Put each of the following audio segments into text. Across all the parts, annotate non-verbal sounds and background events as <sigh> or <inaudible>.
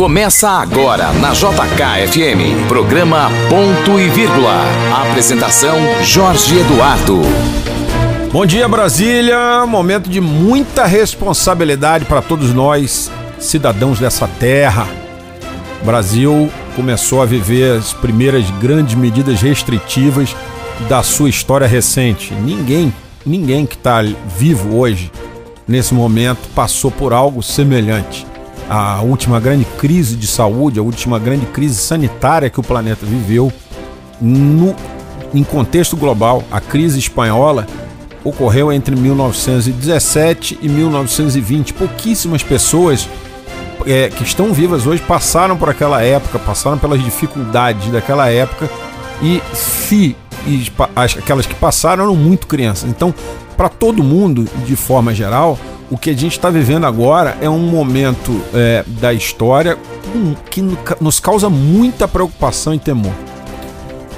Começa agora na JKFM. Programa Ponto e Vírgula. Apresentação Jorge Eduardo. Bom dia, Brasília. Momento de muita responsabilidade para todos nós, cidadãos dessa terra. O Brasil começou a viver as primeiras grandes medidas restritivas da sua história recente. Ninguém, ninguém que está vivo hoje, nesse momento, passou por algo semelhante. A última grande crise de saúde, a última grande crise sanitária que o planeta viveu, no, em contexto global, a crise espanhola ocorreu entre 1917 e 1920. Pouquíssimas pessoas é, que estão vivas hoje passaram por aquela época, passaram pelas dificuldades daquela época e se e aquelas que passaram eram muito crianças. Então, para todo mundo, de forma geral, o que a gente está vivendo agora é um momento é, da história que nos causa muita preocupação e temor.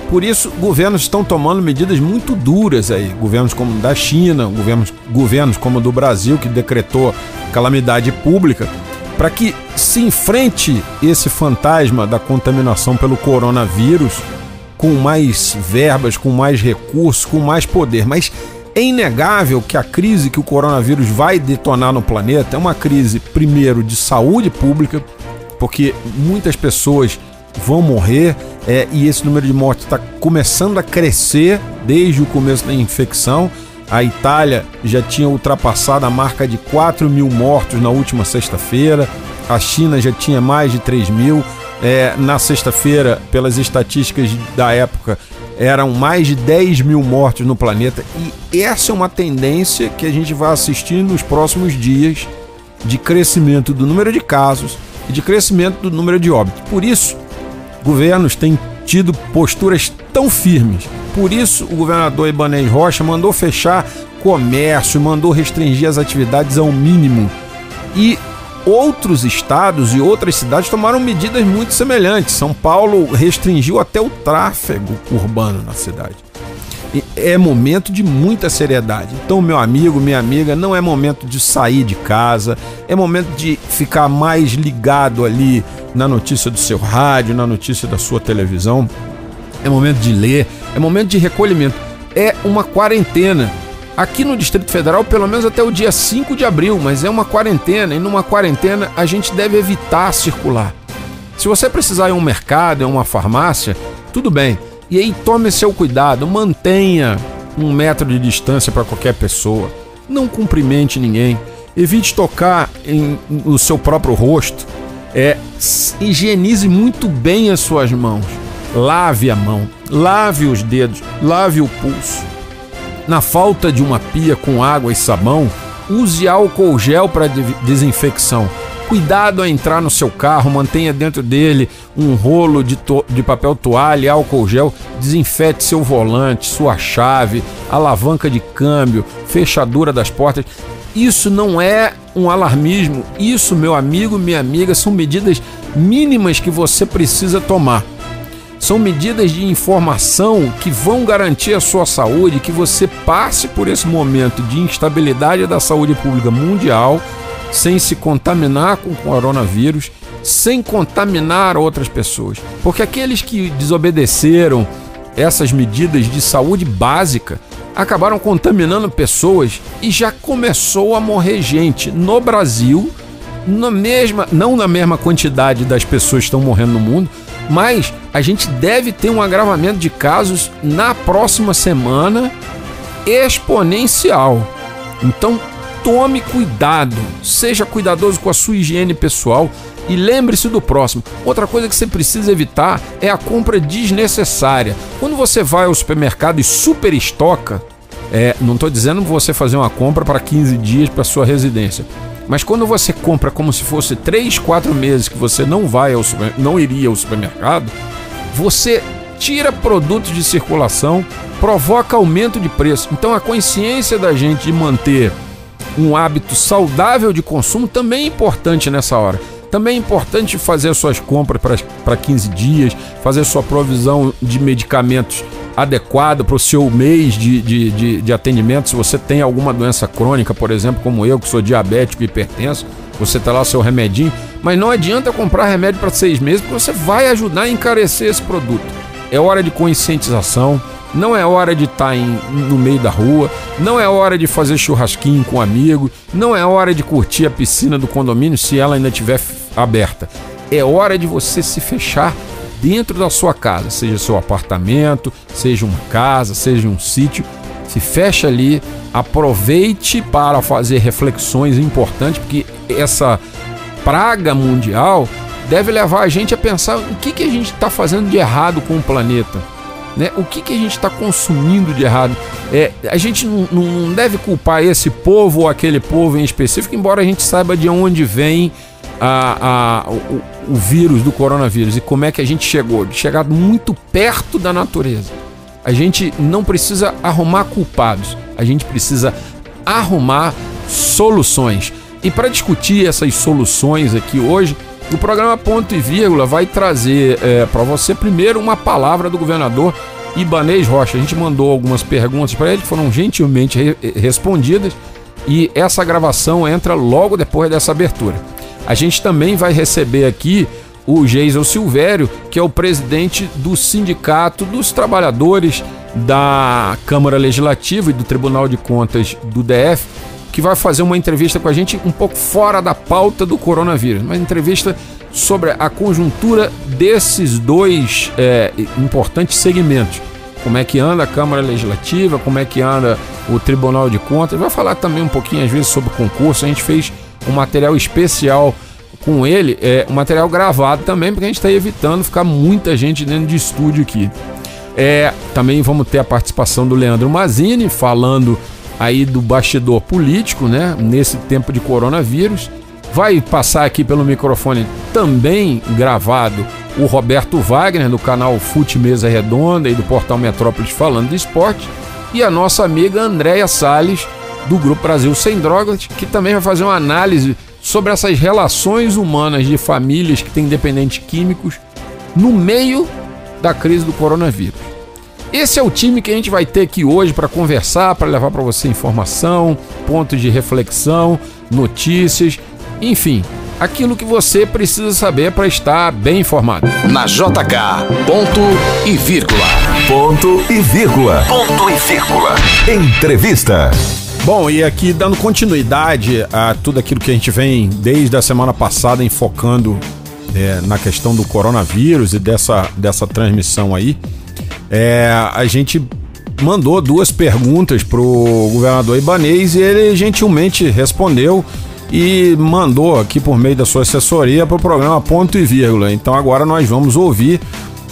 Por isso, governos estão tomando medidas muito duras aí. Governos como da China, governos, governos como do Brasil, que decretou calamidade pública, para que se enfrente esse fantasma da contaminação pelo coronavírus com mais verbas, com mais recursos, com mais poder. Mas é inegável que a crise que o coronavírus vai detonar no planeta é uma crise, primeiro, de saúde pública, porque muitas pessoas vão morrer é, e esse número de mortes está começando a crescer desde o começo da infecção. A Itália já tinha ultrapassado a marca de 4 mil mortos na última sexta-feira, a China já tinha mais de 3 mil. É, na sexta-feira, pelas estatísticas da época, eram mais de 10 mil mortos no planeta. E essa é uma tendência que a gente vai assistir nos próximos dias de crescimento do número de casos e de crescimento do número de óbitos. Por isso, governos têm tido posturas tão firmes. Por isso, o governador Ibanez Rocha mandou fechar comércio, mandou restringir as atividades ao mínimo. E outros estados e outras cidades tomaram medidas muito semelhantes. São Paulo restringiu até o tráfego urbano na cidade. E é momento de muita seriedade. Então, meu amigo, minha amiga, não é momento de sair de casa, é momento de ficar mais ligado ali na notícia do seu rádio, na notícia da sua televisão. É momento de ler, é momento de recolhimento. É uma quarentena. Aqui no Distrito Federal, pelo menos até o dia 5 de abril, mas é uma quarentena, e numa quarentena a gente deve evitar circular. Se você precisar ir a um mercado, em uma farmácia, tudo bem. E aí tome seu cuidado, mantenha um metro de distância para qualquer pessoa. Não cumprimente ninguém. Evite tocar em, no seu próprio rosto é higienize muito bem as suas mãos. Lave a mão, lave os dedos, lave o pulso. Na falta de uma pia com água e sabão, use álcool gel para desinfecção. Cuidado a entrar no seu carro, mantenha dentro dele um rolo de, de papel toalha, álcool gel, desinfete seu volante, sua chave, alavanca de câmbio, fechadura das portas. Isso não é um alarmismo. Isso, meu amigo, minha amiga, são medidas mínimas que você precisa tomar. São medidas de informação que vão garantir a sua saúde, que você passe por esse momento de instabilidade da saúde pública mundial sem se contaminar com o coronavírus, sem contaminar outras pessoas. Porque aqueles que desobedeceram essas medidas de saúde básica acabaram contaminando pessoas e já começou a morrer gente no Brasil, na mesma, não na mesma quantidade das pessoas que estão morrendo no mundo, mas a gente deve ter um agravamento de casos na próxima semana exponencial. Então, tome cuidado, seja cuidadoso com a sua higiene pessoal e lembre-se do próximo. Outra coisa que você precisa evitar é a compra desnecessária. Quando você vai ao supermercado e super estoca, é, não estou dizendo você fazer uma compra para 15 dias para sua residência. Mas quando você compra como se fosse 3, 4 meses que você não vai ao super, não iria ao supermercado, você tira produtos de circulação, provoca aumento de preço. Então a consciência da gente de manter um hábito saudável de consumo também é importante nessa hora. Também é importante fazer suas compras para 15 dias, fazer sua provisão de medicamentos adequada para o seu mês de, de, de, de, atendimento. Se você tem alguma doença crônica, por exemplo, como eu, que sou diabético e hipertenso, você tá lá seu remedinho, mas não adianta comprar remédio para seis meses, porque você vai ajudar a encarecer esse produto. É hora de conscientização, não é hora de estar tá no meio da rua, não é hora de fazer churrasquinho com um amigo, não é hora de curtir a piscina do condomínio se ela ainda estiver aberta. É hora de você se fechar dentro da sua casa, seja seu apartamento, seja uma casa, seja um sítio. Se fecha ali, aproveite para fazer reflexões importantes, porque essa praga mundial deve levar a gente a pensar o que, que a gente está fazendo de errado com o planeta. Né? O que, que a gente está consumindo de errado? É, a gente não, não deve culpar esse povo ou aquele povo em específico, embora a gente saiba de onde vem a, a, o, o, vírus do coronavírus e como é que a gente chegou. De chegar muito perto da natureza. A gente não precisa arrumar culpados, a gente precisa arrumar soluções. E para discutir essas soluções aqui hoje, o programa Ponto e Vírgula vai trazer é, para você primeiro uma palavra do governador Ibanês Rocha. A gente mandou algumas perguntas para ele foram gentilmente re respondidas e essa gravação entra logo depois dessa abertura. A gente também vai receber aqui o Geisel Silvério, que é o presidente do Sindicato dos Trabalhadores da Câmara Legislativa e do Tribunal de Contas do DF que vai fazer uma entrevista com a gente um pouco fora da pauta do coronavírus, uma entrevista sobre a conjuntura desses dois é, importantes segmentos. Como é que anda a Câmara Legislativa, como é que anda o Tribunal de Contas. Vai falar também um pouquinho, às vezes, sobre o concurso. A gente fez um material especial com ele, é, um material gravado também, porque a gente está evitando ficar muita gente dentro de estúdio aqui. É, também vamos ter a participação do Leandro Mazini falando aí do bastidor político, né, nesse tempo de coronavírus. Vai passar aqui pelo microfone também gravado o Roberto Wagner do canal Fute Mesa Redonda e do portal Metrópolis falando do esporte e a nossa amiga Andréia Sales do Grupo Brasil Sem Drogas, que também vai fazer uma análise sobre essas relações humanas de famílias que têm dependentes químicos no meio da crise do coronavírus. Esse é o time que a gente vai ter aqui hoje para conversar, para levar para você informação, pontos de reflexão, notícias, enfim, aquilo que você precisa saber para estar bem informado. Na JK, ponto e vírgula. Ponto e vírgula. Ponto e vírgula. Entrevista. Bom, e aqui dando continuidade a tudo aquilo que a gente vem desde a semana passada enfocando é, na questão do coronavírus e dessa, dessa transmissão aí. É, a gente mandou duas perguntas para o governador Ibanês e ele gentilmente respondeu e mandou aqui por meio da sua assessoria para o programa Ponto e Vírgula. Então agora nós vamos ouvir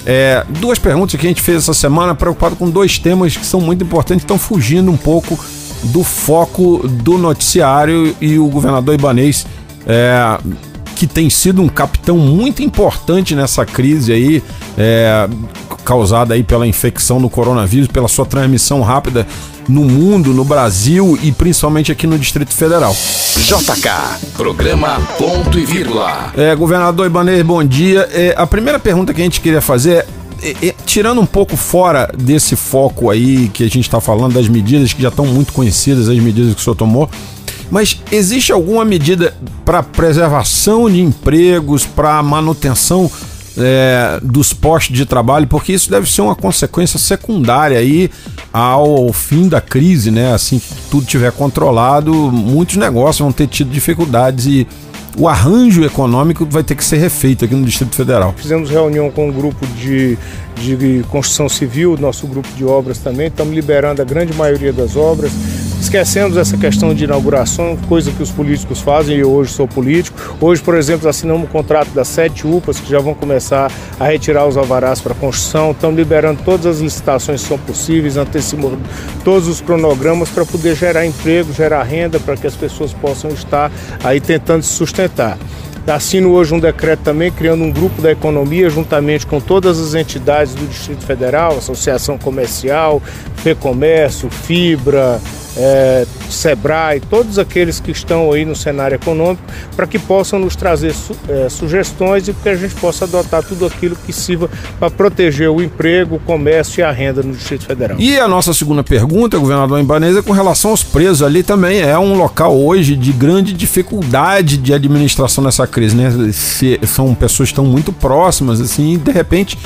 é, duas perguntas que a gente fez essa semana, preocupado com dois temas que são muito importantes, estão fugindo um pouco do foco do noticiário e o governador Ibanês. É, que tem sido um capitão muito importante nessa crise aí, é, causada aí pela infecção do coronavírus, pela sua transmissão rápida no mundo, no Brasil e principalmente aqui no Distrito Federal. JK, programa ponto e vírgula. É, governador Ibanez, bom dia. É, a primeira pergunta que a gente queria fazer é, é, tirando um pouco fora desse foco aí que a gente está falando das medidas que já estão muito conhecidas, as medidas que o senhor tomou, mas existe alguma medida para preservação de empregos, para manutenção é, dos postos de trabalho, porque isso deve ser uma consequência secundária aí ao fim da crise, né? Assim que tudo tiver controlado, muitos negócios vão ter tido dificuldades e o arranjo econômico vai ter que ser refeito aqui no Distrito Federal. Fizemos reunião com um grupo de, de construção civil, nosso grupo de obras também, estamos liberando a grande maioria das obras Esquecemos essa questão de inauguração, coisa que os políticos fazem, e eu hoje sou político. Hoje, por exemplo, assinamos um contrato das sete UPAs que já vão começar a retirar os alvarás para construção. Estamos liberando todas as licitações que são possíveis, antecipando todos os cronogramas para poder gerar emprego, gerar renda, para que as pessoas possam estar aí tentando se sustentar. Assino hoje um decreto também criando um grupo da economia juntamente com todas as entidades do Distrito Federal, Associação Comercial, FEComércio, Fibra, é, SEBRAE, todos aqueles que estão aí no cenário econômico, para que possam nos trazer su, é, sugestões e que a gente possa adotar tudo aquilo que sirva para proteger o emprego, o comércio e a renda no Distrito Federal. E a nossa segunda pergunta, governador Ibanez, é com relação aos presos. Ali também é um local hoje de grande dificuldade de administração nessa crise, né? Se, são pessoas que estão muito próximas, assim, e de repente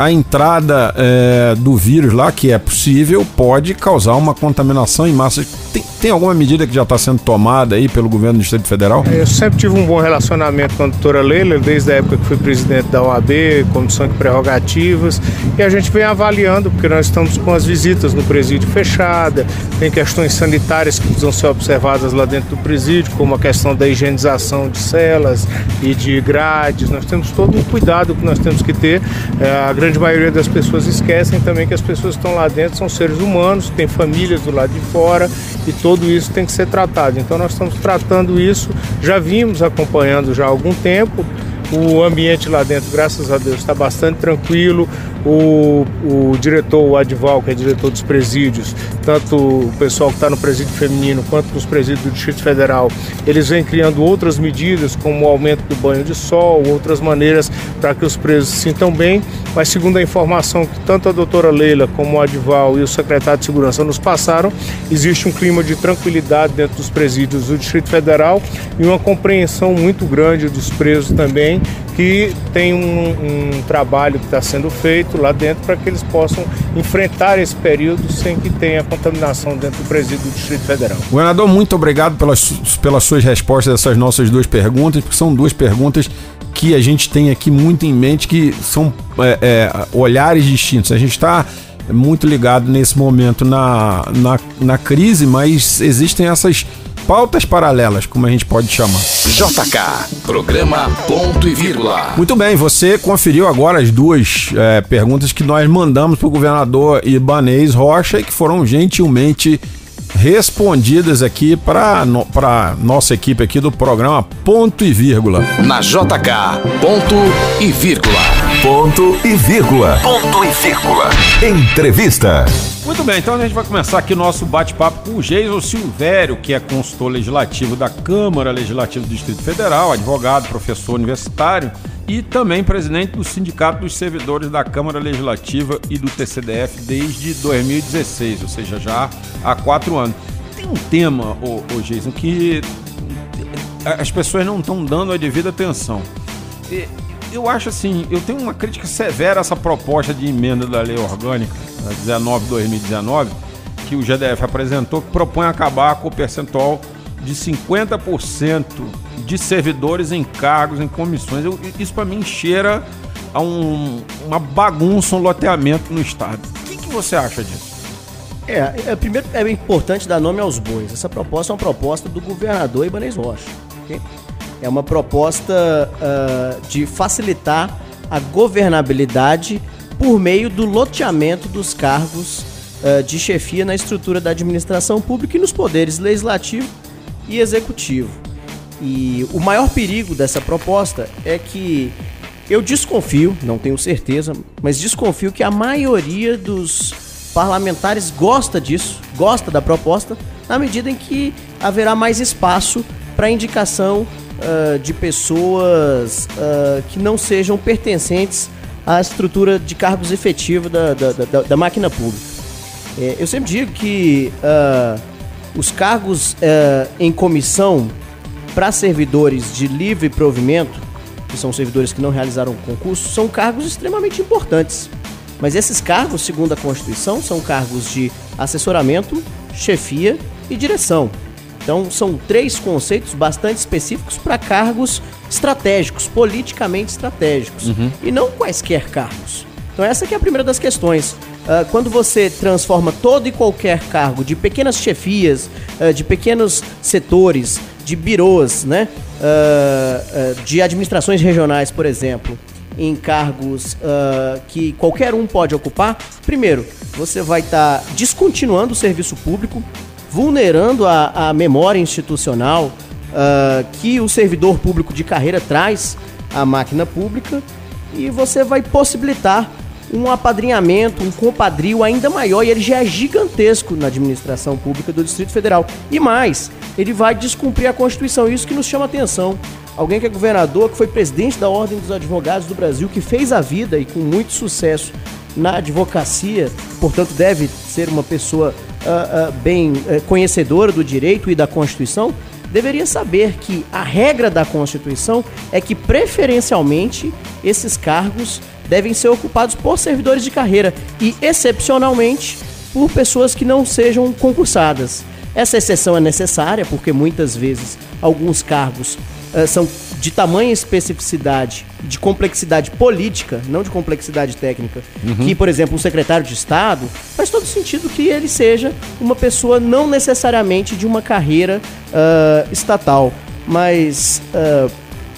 a entrada é, do vírus lá, que é possível, pode causar uma contaminação em massa. Tem, tem alguma medida que já está sendo tomada aí pelo governo do Distrito Federal? Eu sempre tive um bom relacionamento com a doutora Leila, desde a época que fui presidente da OAB, Comissão de Prerrogativas, e a gente vem avaliando, porque nós estamos com as visitas no presídio fechada, tem questões sanitárias que precisam ser observadas lá dentro do presídio, como a questão da higienização de celas e de grades. Nós temos todo um cuidado que nós temos que ter. É, a grande maioria das pessoas esquecem também que as pessoas que estão lá dentro são seres humanos, têm famílias do lado de fora e tudo isso tem que ser tratado. Então nós estamos tratando isso, já vimos acompanhando já há algum tempo. O ambiente lá dentro, graças a Deus, está bastante tranquilo. O, o diretor, o Adval, que é diretor dos presídios, tanto o pessoal que está no presídio feminino quanto nos presídios do Distrito Federal, eles vêm criando outras medidas, como o aumento do banho de sol, outras maneiras para que os presos se sintam bem. Mas, segundo a informação que tanto a doutora Leila como o Adval e o secretário de Segurança nos passaram, existe um clima de tranquilidade dentro dos presídios do Distrito Federal e uma compreensão muito grande dos presos também, que tem um, um trabalho que está sendo feito lá dentro para que eles possam enfrentar esse período sem que tenha contaminação dentro do presídio do Distrito Federal. Governador, muito obrigado pelas, pelas suas respostas a essas nossas duas perguntas, porque são duas perguntas que a gente tem aqui muito em mente, que são é, é, olhares distintos. A gente está muito ligado nesse momento na, na, na crise, mas existem essas pautas paralelas, como a gente pode chamar. JK, programa ponto e vírgula. Muito bem, você conferiu agora as duas é, perguntas que nós mandamos para o governador Ibanez Rocha e que foram gentilmente respondidas aqui para no, nossa equipe aqui do programa Ponto e Vírgula. Na JK, ponto e vírgula. Ponto e vírgula. Ponto e vírgula. Entrevista. Muito bem, então a gente vai começar aqui o nosso bate-papo com o Geison Silvério, que é consultor legislativo da Câmara Legislativa do Distrito Federal, advogado, professor universitário e também presidente do Sindicato dos Servidores da Câmara Legislativa e do TCDF desde 2016, ou seja, já há quatro anos. Tem um tema, ô, ô Jason, que as pessoas não estão dando a devida atenção. Eu acho assim, eu tenho uma crítica severa a essa proposta de emenda da lei orgânica 19-2019 que o GDF apresentou, que propõe acabar com o percentual de 50% de servidores em cargos, em comissões. Eu, isso para mim cheira a um, uma bagunça, um loteamento no Estado. O que, que você acha disso? É, é, primeiro é importante dar nome aos bois. Essa proposta é uma proposta do governador Ibanez Rocha. Okay? É uma proposta uh, de facilitar a governabilidade por meio do loteamento dos cargos uh, de chefia na estrutura da administração pública e nos poderes legislativo e executivo. E o maior perigo dessa proposta é que eu desconfio, não tenho certeza, mas desconfio que a maioria dos parlamentares gosta disso, gosta da proposta, na medida em que haverá mais espaço para indicação uh, de pessoas uh, que não sejam pertencentes à estrutura de cargos efetivos da, da, da, da máquina pública. É, eu sempre digo que uh, os cargos em comissão para servidores de livre provimento, que são servidores que não realizaram concurso, são cargos extremamente importantes. Mas esses cargos, segundo a Constituição, são cargos de assessoramento, chefia e direção. Então, são três conceitos bastante específicos para cargos estratégicos, politicamente estratégicos, uhum. e não quaisquer cargos. Então, essa é a primeira das questões. Uh, quando você transforma todo e qualquer cargo de pequenas chefias, uh, de pequenos setores, de birôs, né? Uh, de administrações regionais, por exemplo, em cargos uh, que qualquer um pode ocupar, primeiro, você vai estar tá descontinuando o serviço público, vulnerando a, a memória institucional que o servidor público de carreira traz à máquina pública e você vai possibilitar um apadrinhamento, um compadrio ainda maior e ele já é gigantesco na administração pública do Distrito Federal. E mais, ele vai descumprir a Constituição, isso que nos chama atenção. Alguém que é governador, que foi presidente da Ordem dos Advogados do Brasil, que fez a vida e com muito sucesso na advocacia, portanto deve ser uma pessoa uh, uh, bem uh, conhecedora do direito e da Constituição, deveria saber que a regra da Constituição é que preferencialmente esses cargos devem ser ocupados por servidores de carreira e, excepcionalmente, por pessoas que não sejam concursadas. Essa exceção é necessária porque muitas vezes alguns cargos uh, são de tamanha especificidade, de complexidade política, não de complexidade técnica, uhum. que, por exemplo, um secretário de Estado, faz todo sentido que ele seja uma pessoa não necessariamente de uma carreira uh, estatal. Mas uh,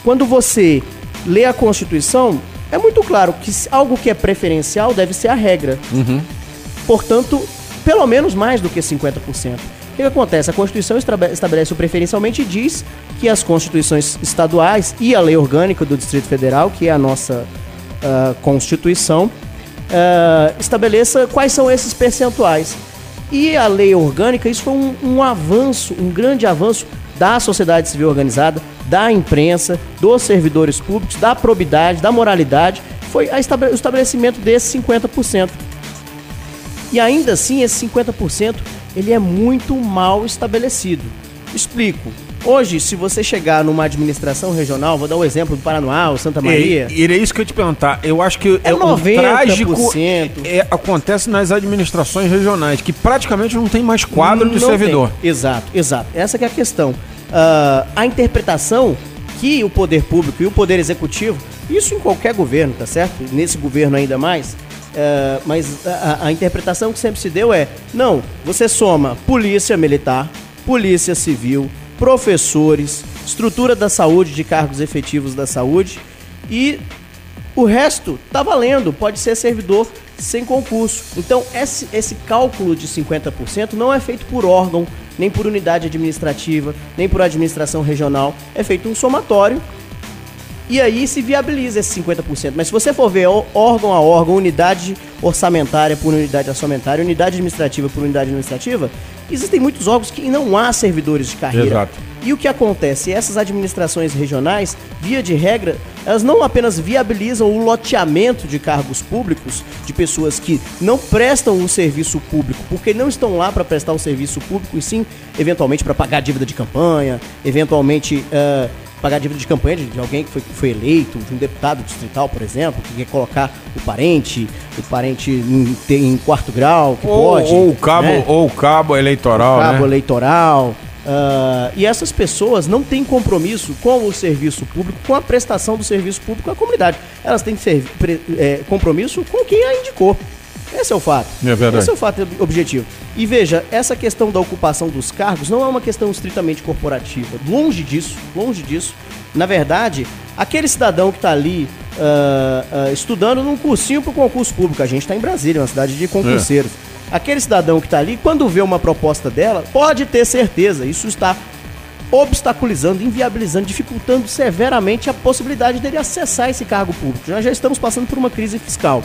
quando você lê a Constituição, é muito claro que algo que é preferencial deve ser a regra. Uhum. Portanto, pelo menos mais do que 50%. O que, acontece? A Constituição estabelece o preferencialmente e diz que as constituições estaduais e a lei orgânica do Distrito Federal, que é a nossa uh, Constituição, uh, estabeleça quais são esses percentuais. E a lei orgânica, isso foi um, um avanço, um grande avanço da sociedade civil organizada, da imprensa, dos servidores públicos, da probidade, da moralidade, foi o estabelecimento desses 50%. E ainda assim, esse 50% ele é muito mal estabelecido. Explico. Hoje, se você chegar numa administração regional, vou dar o um exemplo do Paraná, Santa Maria. E, e é isso que eu te perguntar. Eu acho que é, é 90%. o trágico é, acontece nas administrações regionais, que praticamente não tem mais quadro não de servidor. Tem. Exato, exato. Essa é a questão uh, a interpretação que o poder público e o poder executivo, isso em qualquer governo, tá certo? Nesse governo ainda mais, uh, mas a, a interpretação que sempre se deu é: não, você soma polícia militar, polícia civil, professores, estrutura da saúde, de cargos efetivos da saúde e o resto tá valendo, pode ser servidor sem concurso. Então, esse, esse cálculo de 50% não é feito por órgão nem por unidade administrativa, nem por administração regional. É feito um somatório e aí se viabiliza esse 50%. Mas se você for ver órgão a órgão, unidade orçamentária por unidade orçamentária, unidade administrativa por unidade administrativa, existem muitos órgãos que não há servidores de carreira. Exato. E o que acontece? Essas administrações regionais, via de regra, elas não apenas viabilizam o loteamento de cargos públicos de pessoas que não prestam um serviço público, porque não estão lá para prestar um serviço público, e sim, eventualmente, para pagar dívida de campanha, eventualmente. Uh, pagar dívida de campanha de, alguém que foi, foi eleito, de um deputado distrital, por exemplo, que quer colocar o parente, o parente em, em quarto grau, que ou, pode. Ou o cabo, né? ou o cabo eleitoral. O cabo né? eleitoral. Uh, e essas pessoas não têm compromisso com o serviço público, com a prestação do serviço público à comunidade. Elas têm é, compromisso com quem a indicou. Esse é o fato. É verdade. Esse é o fato objetivo. E veja, essa questão da ocupação dos cargos não é uma questão estritamente corporativa. Longe disso, longe disso. Na verdade, aquele cidadão que está ali uh, uh, estudando num cursinho para o concurso público, a gente está em Brasília, uma cidade de concurseiros. É aquele cidadão que está ali, quando vê uma proposta dela, pode ter certeza, isso está obstaculizando, inviabilizando, dificultando severamente a possibilidade dele acessar esse cargo público. Nós já estamos passando por uma crise fiscal,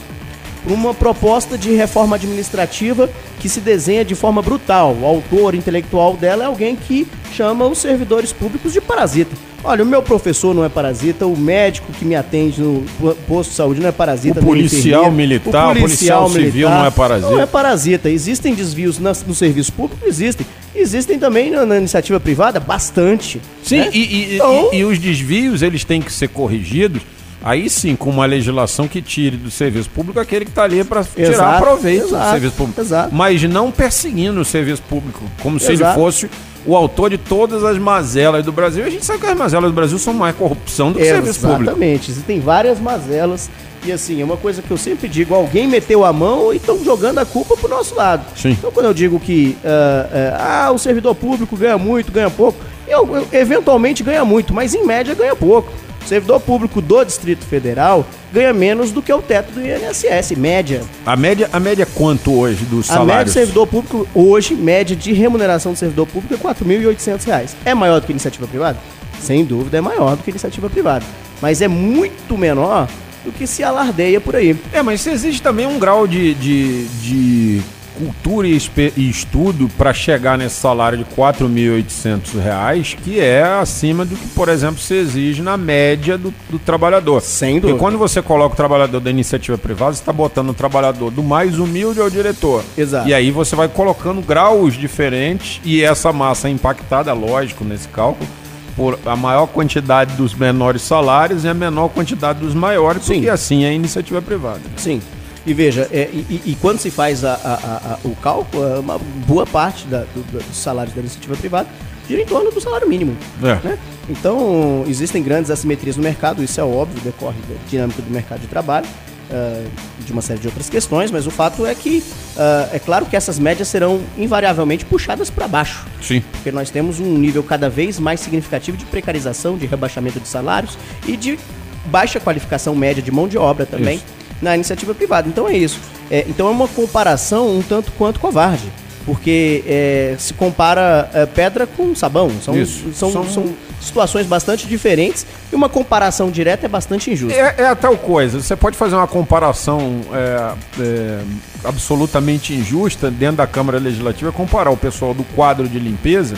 uma proposta de reforma administrativa que se desenha de forma brutal. O autor intelectual dela é alguém que chama os servidores públicos de parasita. Olha, o meu professor não é parasita, o médico que me atende no posto de saúde não é parasita. O policial militar, o policial, policial civil não é parasita. Não é parasita. Existem desvios no serviço público? Existem. Existem também na, na iniciativa privada? Bastante. Sim, né? e, e, então... e, e os desvios eles têm que ser corrigidos Aí sim, com uma legislação que tire do serviço público aquele que está ali para tirar proveito exato, do serviço público. Exato. Mas não perseguindo o serviço público, como se ele fosse o autor de todas as mazelas do Brasil. A gente sabe que as mazelas do Brasil são mais corrupção do que Exatamente. serviço público. Exatamente, existem várias mazelas. E assim, é uma coisa que eu sempre digo: alguém meteu a mão e estão jogando a culpa pro nosso lado. Sim. Então, quando eu digo que uh, uh, ah, o servidor público ganha muito, ganha pouco, eu, eu, eventualmente ganha muito, mas em média ganha pouco. O servidor público do Distrito Federal ganha menos do que o teto do INSS, média. A média, a média é quanto hoje dos salários? A média do servidor público hoje, média de remuneração do servidor público é R$ 4.800. É maior do que iniciativa privada? Sem dúvida é maior do que iniciativa privada. Mas é muito menor do que se alardeia por aí. É, mas existe também um grau de, de, de cultura e, e estudo para chegar nesse salário de 4.800 reais, que é acima do que, por exemplo, se exige na média do, do trabalhador. Sem Porque dúvida. quando você coloca o trabalhador da iniciativa privada, você está botando o trabalhador do mais humilde ao diretor. Exato. E aí você vai colocando graus diferentes e essa massa é impactada, lógico, nesse cálculo, por a maior quantidade dos menores salários e a menor quantidade dos maiores, Sim. porque assim é a iniciativa privada. Sim. E veja, é, e, e- quando se faz a- a- a- o cálculo, é uma boa parte da- do- do- dos salários da iniciativa privada gira em torno do salário mínimo. É. né? Então, existem grandes assimetrias no mercado, isso é óbvio, decorre da dinâmica do mercado de trabalho, ah, de uma série de outras questões, mas o fato é que ah, é claro que essas médias serão invariavelmente puxadas para baixo. Sim. Porque nós temos um nível cada vez mais significativo de precarização, de rebaixamento de salários e de baixa qualificação média de mão de obra também Isso. Na iniciativa privada. Então é isso. É, então é uma comparação um tanto quanto covarde. Porque é, se compara é, pedra com sabão. São. São, São- são situações bastante diferentes e uma comparação direta é bastante injusta. É, é a tal coisa. Você pode fazer uma comparação é, é, absolutamente injusta dentro da Câmara Legislativa, comparar o pessoal do quadro de limpeza,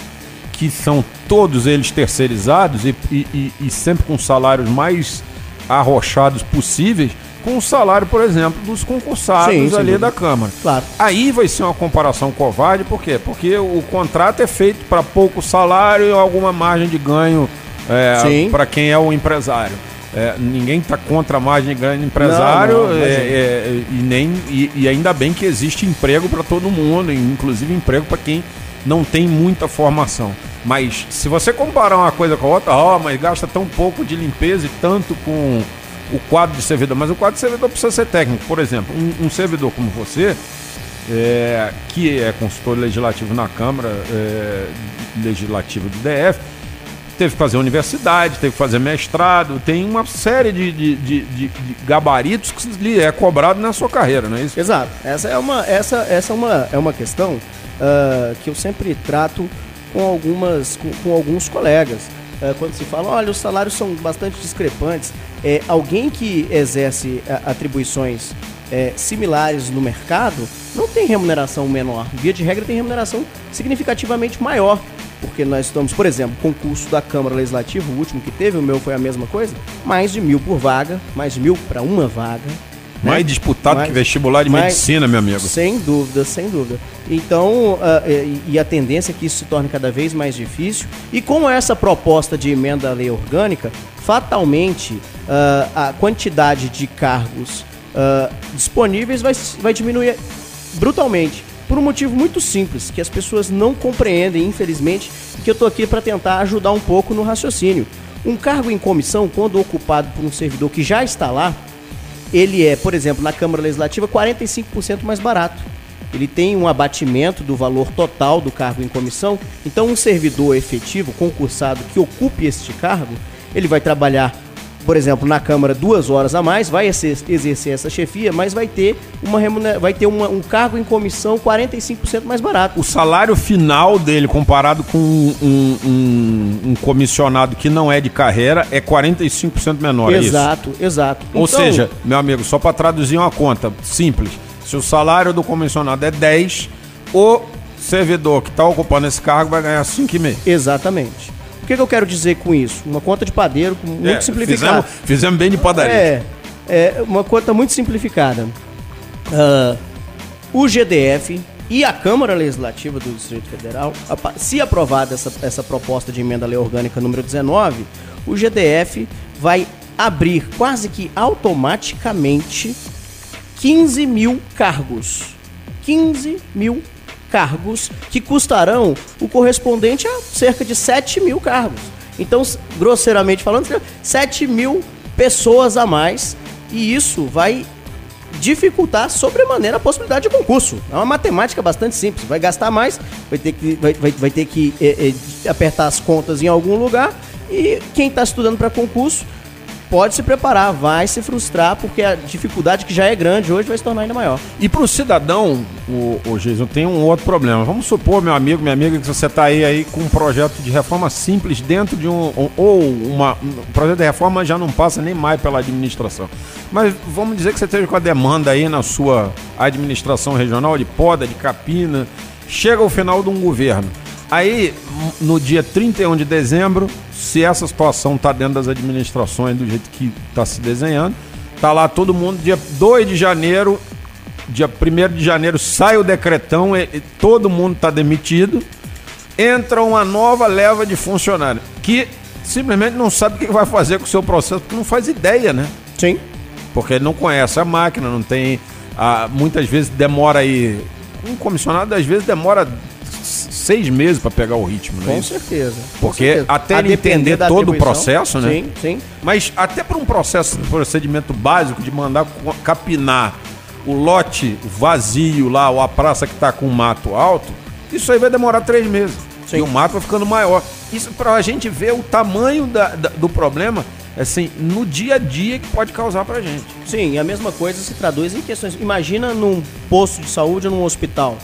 que são todos eles terceirizados e, e- e- e sempre com salários mais arrochados possíveis, com o salário, por exemplo, dos concursados Sim, ali da Câmara. Claro. Aí vai ser uma comparação covarde, por quê? Porque o contrato é feito para pouco salário e alguma margem de ganho Sim. para quem é o empresário. É, ninguém está contra a margem de ganho empresário Não, não, é, é, e, nem, e, e ainda bem que existe emprego para todo mundo, inclusive emprego para quem não tem muita formação. Mas se você comparar uma coisa com a outra, ó, mas gasta tão pouco de limpeza e tanto com o quadro de servidor. Mas o quadro de servidor precisa ser técnico. Por exemplo, um, um servidor como você, é, que é consultor legislativo na Câmara é, Legislativa do DF, teve que fazer universidade, teve que fazer mestrado, tem uma série de, de, de- de- gabaritos que lhe é cobrado na sua carreira, não é isso? Exato. Essa é uma, essa, essa é uma, é uma questão ah, que eu sempre trato com, algumas, com, com alguns colegas. Ah, quando se fala, olha, os salários são bastante discrepantes. É, alguém que exerce ah, atribuições eh, similares no mercado não tem remuneração menor. Via de regra, tem remuneração significativamente maior. Porque nós estamos, por exemplo, concurso da Câmara Legislativa, o último que teve, o meu foi a mesma coisa, mais de mil por vaga, mais de mil para uma vaga. Né? Mais disputado Mais- que vestibular de mais- medicina, meu amigo. Sem dúvida, sem dúvida. Então, ah, e, a tendência é que isso se torne cada vez mais difícil. E com essa proposta de emenda à lei orgânica, fatalmente ah, a quantidade de cargos ah, disponíveis vai, vai diminuir brutalmente. Por um motivo muito simples, que as pessoas não compreendem, infelizmente, que eu estou aqui para tentar ajudar um pouco no raciocínio. Um cargo em comissão, quando ocupado por um servidor que já está lá, ele é, por exemplo, na Câmara Legislativa, 45% mais barato. Ele tem um abatimento do valor total do cargo em comissão. Então, um servidor efetivo, concursado, que ocupe este cargo, ele vai trabalhar, por exemplo, na Câmara duas horas a mais, vai exer- exercer essa chefia, mas vai ter, uma vai ter uma- um cargo em comissão 45% mais barato. O salário final dele, comparado com um, um- um- comissionado que não é de carreira, é 45% menor. é exato, exato. Ou Então, seja, meu amigo, só para traduzir uma conta simples, se o salário do comissionado é 10, o servidor que está ocupando esse cargo vai ganhar 5,5. Exatamente. O que, que eu quero dizer com isso? Uma conta de padeiro muito É, simplificada. Fizemos, fizemos bem de padaria. É, é uma conta muito simplificada. Ah, o GDF e a Câmara Legislativa do Distrito Federal, se aprovada essa, essa proposta de emenda à lei orgânica número 19, o GDF vai abrir quase que automaticamente 15 mil cargos. 15 mil cargos que custarão o correspondente a cerca de 7 mil cargos. Então, grosseiramente falando, 7 mil pessoas a mais. E isso vai dificultar sobremaneira a possibilidade de concurso. É uma matemática bastante simples. Vai gastar mais, vai ter que, vai, vai, vai ter que eh, eh, apertar as contas em algum lugar. E quem está estudando para concurso pode se preparar, vai se frustrar, porque a dificuldade que já é grande hoje vai se tornar ainda maior. E para o cidadão, o, Jason, tem um outro problema. Vamos supor, meu amigo, minha amiga, que você está aí, aí com um projeto de reforma simples dentro de um. Ou uma. Um projeto de reforma já não passa nem mais pela administração. Mas vamos dizer que você esteja com a demanda aí na sua administração regional de poda, de capina. Chega o final de um governo. Aí, no dia 31 de dezembro, se essa situação está dentro das administrações do jeito que está se desenhando, tá lá todo mundo, dia 2 de janeiro, dia 1 de janeiro sai o decretão, e, e todo mundo está demitido, entra uma nova leva de funcionários, que simplesmente não sabe o que vai fazer com o seu processo, porque não faz ideia, né? Sim. Porque não conhece a máquina, não tem. Ah, muitas vezes demora aí. Um comissionado às vezes demora seis meses para pegar o ritmo, né? Com certeza. Porque certeza. até ele entender todo o processo, né? Sim, sim. Mas até para um processo, procedimento básico de mandar capinar o lote vazio lá, ou a praça que está com mato alto, isso aí vai demorar três meses. Sim. E o mato vai ficando maior. Isso para a gente ver o tamanho da, da, do problema assim, no dia a dia que pode causar pra gente. Sim, a mesma coisa se traduz em questões. Imagina num posto de saúde ou num hospital.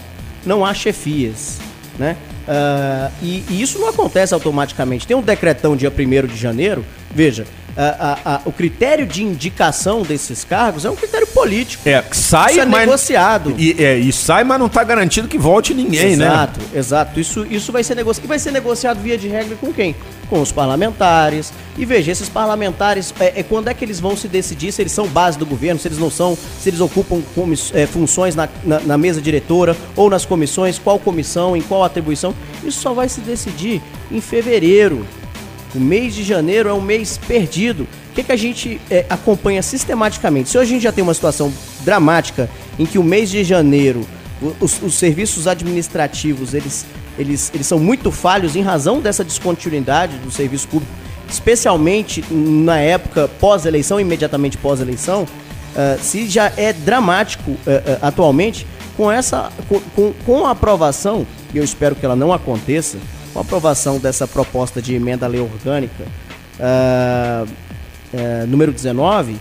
Não há chefias né? Uh, e, e, isso não acontece automaticamente. Tem um decretão dia 1 de janeiro, veja, a, a, o critério de indicação desses cargos é um critério político. É, sai, isso é mas, negociado. E, é, e sai, mas não está garantido que volte ninguém, exato, né? Exato, exato. Isso, isso vai ser negociado. E vai ser negociado via de regra com quem? Com os parlamentares. E veja, esses parlamentares, é, é, quando é que eles vão se decidir se eles são base do governo, se eles não são, se eles ocupam é, funções na, na, na mesa diretora ou nas comissões, qual comissão, em qual atribuição. Isso só vai se decidir em fevereiro. O mês de janeiro é um mês perdido. O que, que a gente é, acompanha sistematicamente? Se hoje a gente já tem uma situação dramática em que o mês de janeiro os, os serviços administrativos eles, eles, eles são muito falhos em razão dessa descontinuidade do serviço público, especialmente na época pós-eleição, imediatamente pós-eleição, uh, se já é dramático uh, uh, atualmente, com essa com, com, com a aprovação, e eu espero que ela não aconteça, com a aprovação dessa proposta de emenda à lei orgânica uh, uh, número 19, uh,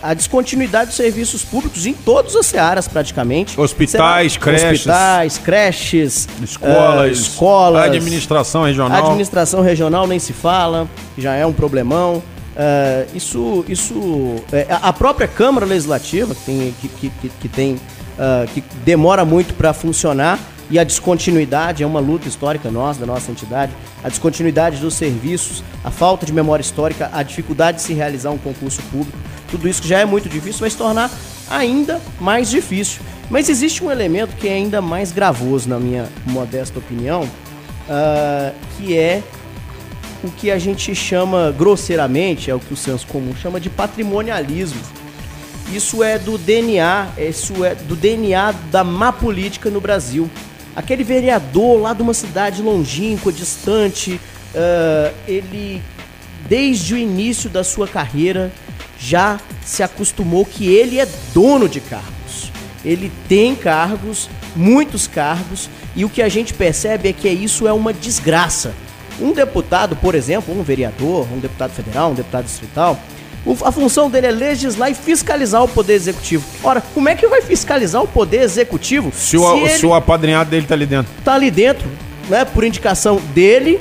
a descontinuidade dos serviços públicos em todas as áreas praticamente. Hospitais, Será, creches. Hospitais, creches, escolas, escolas. Administração regional. Administração regional nem se fala, já é um problemão. Uh, isso, isso, é, a própria Câmara Legislativa que tem, que, que, que tem, uh, que demora muito para funcionar, e a descontinuidade é uma luta histórica nossa, da nossa entidade, a descontinuidade dos serviços, a falta de memória histórica, a dificuldade de se realizar um concurso público, tudo isso que já é muito difícil vai se tornar ainda mais difícil. Mas existe um elemento que é ainda mais gravoso, na minha modesta opinião, uh, que é o que a gente chama grosseiramente, é o que o senso comum chama de patrimonialismo. Isso é do DNA, isso é do DNA da má política no Brasil aquele vereador lá de uma cidade longínqua, distante, uh, ele, desde o início da sua carreira, já se acostumou que ele é dono de cargos. Ele tem cargos, muitos cargos, e o que a gente percebe é que isso é uma desgraça. Um deputado, por exemplo, um vereador, um deputado federal, um deputado distrital, a função dele é legislar e fiscalizar o poder executivo. Ora, como é que vai fiscalizar o poder executivo se o, se, se o apadrinhado dele tá ali dentro? Tá ali dentro, né? Por indicação dele,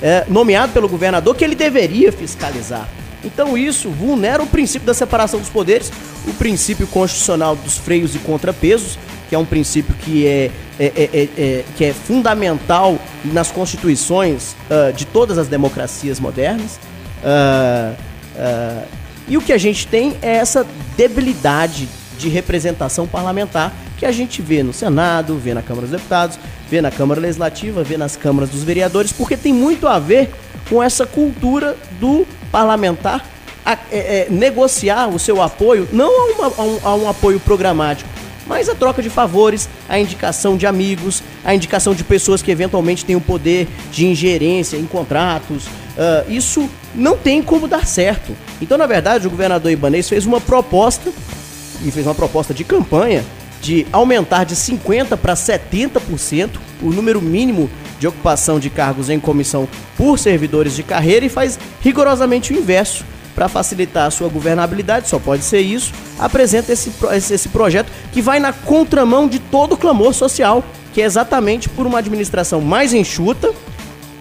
é, nomeado pelo governador, que ele deveria fiscalizar. Então isso vulnera o princípio da separação dos poderes, o princípio constitucional dos freios e contrapesos, que é um princípio que é, é, é, é, é que é fundamental nas constituições uh, de todas as democracias modernas. Uh, E o que a gente tem é essa debilidade de representação parlamentar que a gente vê no Senado, vê na Câmara dos Deputados, vê na Câmara Legislativa, vê nas câmaras dos vereadores, porque tem muito a ver com essa cultura do parlamentar a, é, é, negociar o seu apoio, não a, uma, a, um, a um apoio programático, mas a troca de favores, a indicação de amigos, a indicação de pessoas que eventualmente têm o poder de ingerência em contratos. Uh, isso não tem como dar certo. Então, na verdade, o governador Ibanez fez uma proposta, e fez uma proposta de campanha, de aumentar de 50% para 70% o número mínimo de ocupação de cargos em comissão por servidores de carreira e faz rigorosamente o inverso. para facilitar a sua governabilidade, só pode ser isso, apresenta esse, esse, projeto que vai na contramão de todo o clamor social, que é exatamente por uma administração mais enxuta,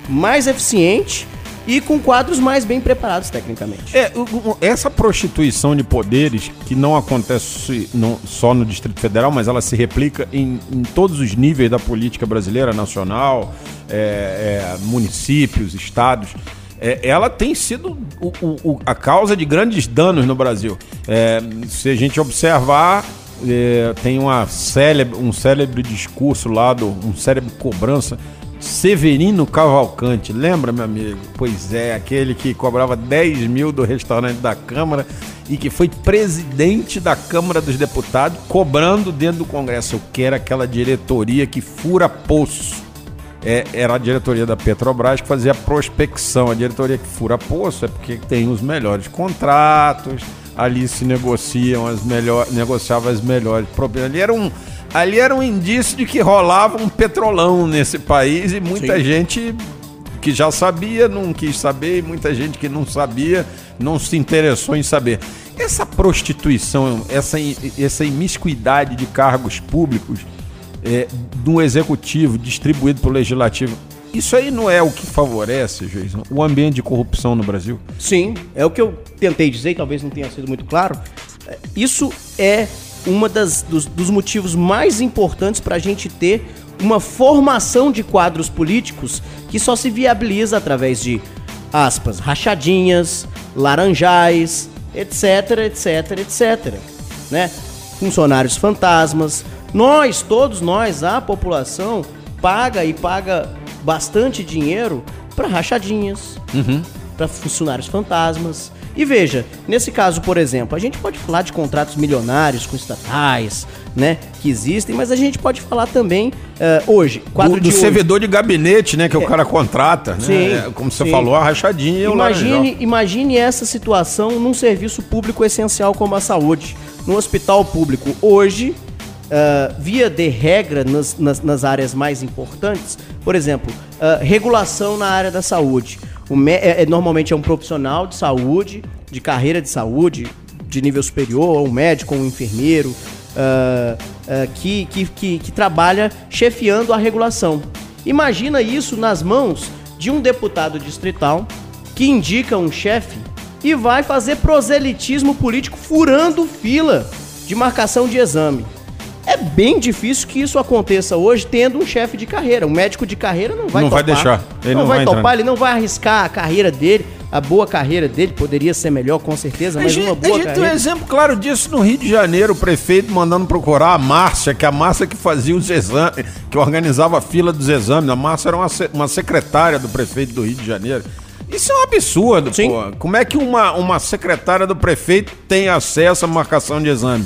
mais eficiente e com quadros mais bem preparados tecnicamente. É, essa prostituição de poderes, que não acontece só no Distrito Federal, mas ela se replica em, em todos os níveis da política brasileira, nacional, é, é, municípios, estados. É, ela tem sido o, o, a causa de grandes danos no Brasil. É, se a gente observar, é, tem uma célebre, um célebre discurso lá, do, um célebre cobrança Severino Cavalcante, lembra, meu amigo? Pois é, aquele que cobrava 10 mil do restaurante da Câmara e que foi presidente da Câmara dos Deputados, cobrando dentro do Congresso. Eu quero aquela diretoria que fura poço. É, era a diretoria da Petrobras que fazia prospecção. A diretoria que fura poço é porque tem os melhores contratos, ali se negociam as melhores, negociava as melhores problemas. Ali era um ali era um indício de que rolava um petrolão nesse país e muita Sim. gente que já sabia não quis saber e muita gente que não sabia não se interessou em saber. Essa prostituição, essa, essa imiscuidade de cargos públicos é, do executivo distribuído para o legislativo, isso aí não é o que favorece, juiz, o ambiente de corrupção no Brasil? Sim, é o que eu tentei dizer, talvez não tenha sido muito claro. É, isso é uma das, dos, dos motivos mais importantes para a gente ter uma formação de quadros políticos que só se viabiliza através de, aspas, rachadinhas, laranjais, etc, etc, etc. Né? Funcionários fantasmas. Nós, todos nós, a população, paga e paga bastante dinheiro para rachadinhas, uhum. para funcionários fantasmas. E veja, nesse caso, por exemplo, a gente pode falar de contratos milionários com estatais, né, que existem, mas a gente pode falar também uh, hoje, quadro do, do de servidor hoje. de gabinete, né, que é, o cara contrata, né? sim, né? Como você sim. falou, a rachadinha. Imagine, imagine essa situação num serviço público essencial como a saúde, no hospital público hoje. Uh, via de regra nas, nas, nas, áreas mais importantes, por exemplo, uh, regulação na área da saúde. É, é, normalmente é um profissional de saúde, de carreira de saúde, de nível superior, um médico, um enfermeiro, uh, uh, que, que, que, que trabalha chefiando a regulação. Imagina isso nas mãos de um deputado distrital que indica um chefe e vai fazer proselitismo político furando fila de marcação de exame. É bem difícil que isso aconteça hoje tendo um chefe de carreira. Um médico de carreira não vai não topar. Vai deixar. Ele não, não vai, vai topar, ele não vai arriscar a carreira dele. A boa carreira dele poderia ser melhor, com certeza, mas gente, uma boa a gente carreira. tem um exemplo claro disso no Rio de Janeiro, o prefeito mandando procurar a Márcia, que é a Márcia que fazia os exames, que organizava a fila dos exames. A Márcia era uma, uma secretária do prefeito do Rio de Janeiro. Isso é um absurdo, Sim. pô. Como é que uma, uma secretária do prefeito tem acesso à marcação de exame?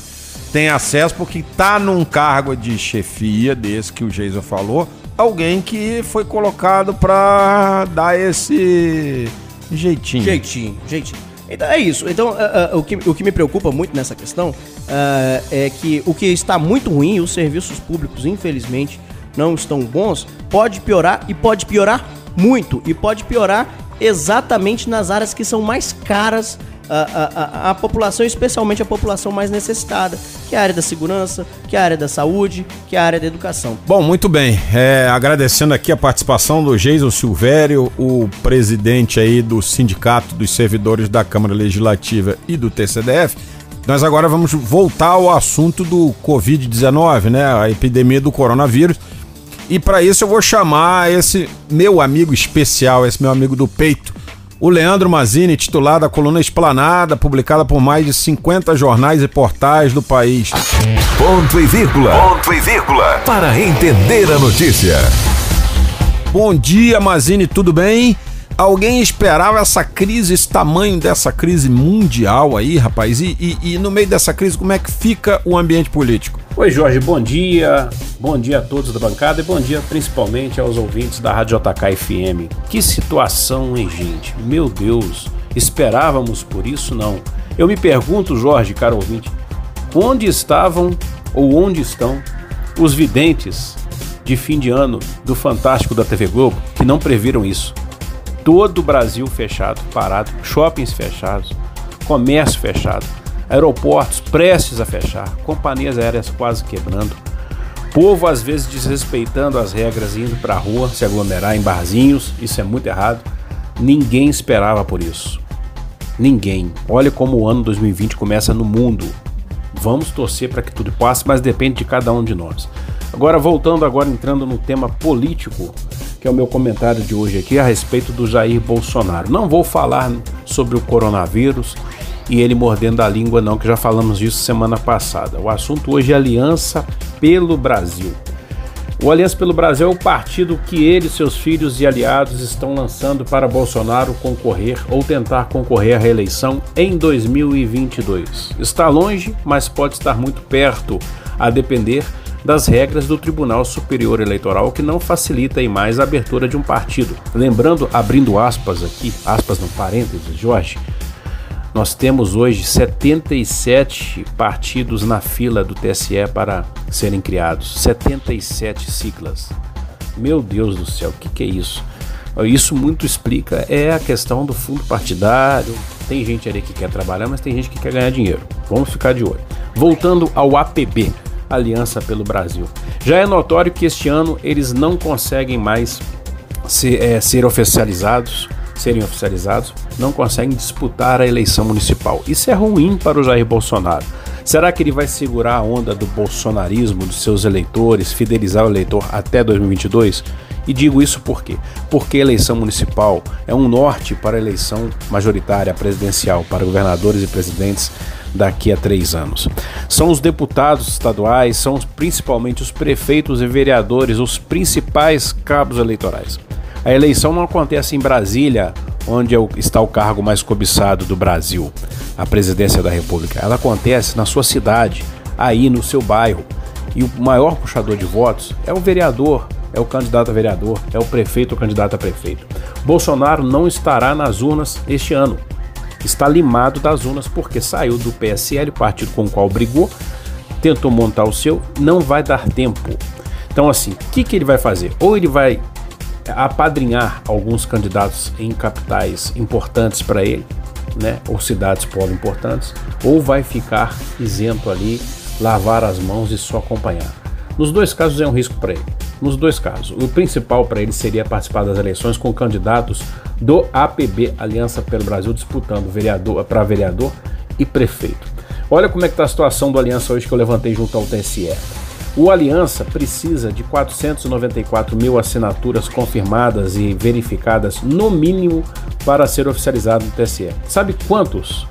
Tem acesso porque tá num cargo de chefia desse que o Jason falou, alguém que foi colocado para dar esse jeitinho. Jeitinho, jeitinho. Então é isso. Então uh, uh, o, que, o que me preocupa muito nessa questão uh, é que o que está muito ruim, os serviços públicos, infelizmente, não estão bons, pode piorar e pode piorar muito. E pode piorar exatamente nas áreas que são mais caras a, a, a, população, especialmente a população mais necessitada, que é a área da segurança, que é a área da saúde, que é a área da educação. Bom, muito bem. É, agradecendo aqui a participação do Geison Silvério, o presidente aí do Sindicato dos Servidores da Câmara Legislativa e do TCDF. Nós agora vamos voltar ao assunto do Covid-19, né? A epidemia do coronavírus. E para isso eu vou chamar esse meu amigo especial, esse meu amigo do peito, o Leandro Mazini, titular da coluna Esplanada, publicada por mais de 50 jornais e portais do país. Ponto e vírgula. Ponto e vírgula. Para entender a notícia. Bom dia, Mazini, tudo bem? Alguém esperava essa crise, esse tamanho dessa crise mundial aí, rapaz? E, e, e no meio dessa crise, como é que fica o ambiente político? Oi, Jorge, bom dia. Bom dia a todos da bancada e bom dia principalmente aos ouvintes da Rádio JK FM. Que situação, hein, gente? Meu Deus, esperávamos por isso? Não. Eu me pergunto, Jorge, caro ouvinte, onde estavam ou onde estão os videntes de fim de ano do Fantástico da TV Globo que não previram isso? Todo o Brasil fechado, parado, shoppings fechados, comércio fechado, aeroportos prestes a fechar, companhias aéreas quase quebrando, povo às vezes desrespeitando as regras indo para a rua se aglomerar em barzinhos, isso é muito errado. Ninguém esperava por isso. Ninguém. Olha como o ano 2020 começa no mundo. Vamos torcer para que tudo passe, mas depende de cada um de nós. Agora voltando agora entrando no tema político, que é o meu comentário de hoje aqui a respeito do Jair Bolsonaro. Não vou falar sobre o coronavírus e ele mordendo a língua não, que já falamos disso semana passada. O assunto hoje é Aliança pelo Brasil. O Aliança pelo Brasil é o partido que ele, seus filhos e aliados estão lançando para Bolsonaro concorrer ou tentar concorrer à reeleição em 2022. Está longe, mas pode estar muito perto, a depender das regras do Tribunal Superior Eleitoral que não facilita em mais a abertura de um partido. Lembrando, abrindo aspas aqui, aspas no parênteses, Jorge, nós temos hoje 77 partidos na fila do TSE para serem criados. 77 siglas. Meu Deus do céu, o que, que é isso? Isso muito explica é a questão do fundo partidário. Tem gente ali que quer trabalhar, mas tem gente que quer ganhar dinheiro. Vamos ficar de olho. Voltando ao APB, Aliança pelo Brasil. Já é notório que este ano eles não conseguem mais ser, é, ser oficializados, serem oficializados, não conseguem disputar a eleição municipal. Isso é ruim para o Jair Bolsonaro. Será que ele vai segurar a onda do bolsonarismo dos seus eleitores, fidelizar o eleitor até 2022? E digo isso por quê? Porque a eleição municipal é um norte para a eleição majoritária presidencial, para governadores e presidentes daqui a três anos. São os deputados estaduais, são principalmente os prefeitos e vereadores, os principais cabos eleitorais. A eleição não acontece em Brasília, onde é está o cargo mais cobiçado do Brasil, a presidência da República. Ela acontece na sua cidade, aí no seu bairro. E o maior puxador de votos é o vereador, é o candidato a vereador, é o prefeito ou candidato a prefeito. Bolsonaro não estará nas urnas este ano está limado das urnas porque saiu do PSL, partido com o qual brigou, tentou montar o seu, não vai dar tempo. Então, assim, o que, que ele vai fazer? Ou ele vai apadrinhar alguns candidatos em capitais importantes para ele, né, ou cidades polo importantes, ou vai ficar isento ali, lavar as mãos e só acompanhar. Nos dois casos é um risco para ele. Nos dois casos, o principal para ele seria participar das eleições com candidatos do APB, Aliança pelo Brasil, disputando vereador para vereador e prefeito. Olha como é que está a situação do Aliança hoje que eu levantei junto ao TSE. O Aliança precisa de 494 mil assinaturas confirmadas e verificadas, no mínimo, para ser oficializado no TSE. Sabe quantos?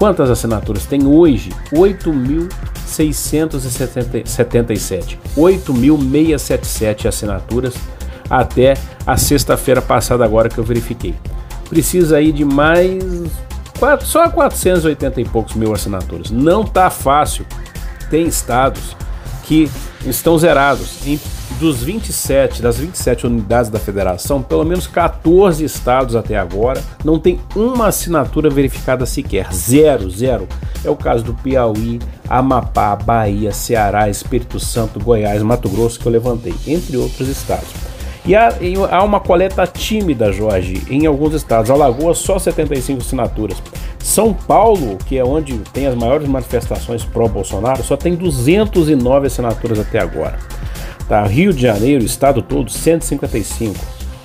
Quantas assinaturas tem hoje? 8.677. 8.677 assinaturas até a sexta-feira passada agora que eu verifiquei. Precisa aí de mais quatro, só 480 e poucos mil assinaturas. Não tá fácil. Tem estados que estão zerados. Em, dos 27, das 27 unidades da federação, pelo menos 14 estados até agora não tem uma assinatura verificada sequer. Zero, zero. É o caso do Piauí, Amapá, Bahia, Ceará, Espírito Santo, Goiás, Mato Grosso que eu levantei, entre outros estados. E há, há, uma coleta tímida, Jorge, em alguns estados. Alagoas, só 75 assinaturas. São Paulo, que é onde tem as maiores manifestações pró-Bolsonaro, só tem 209 assinaturas até agora. Tá? Rio de Janeiro, estado todo, 155.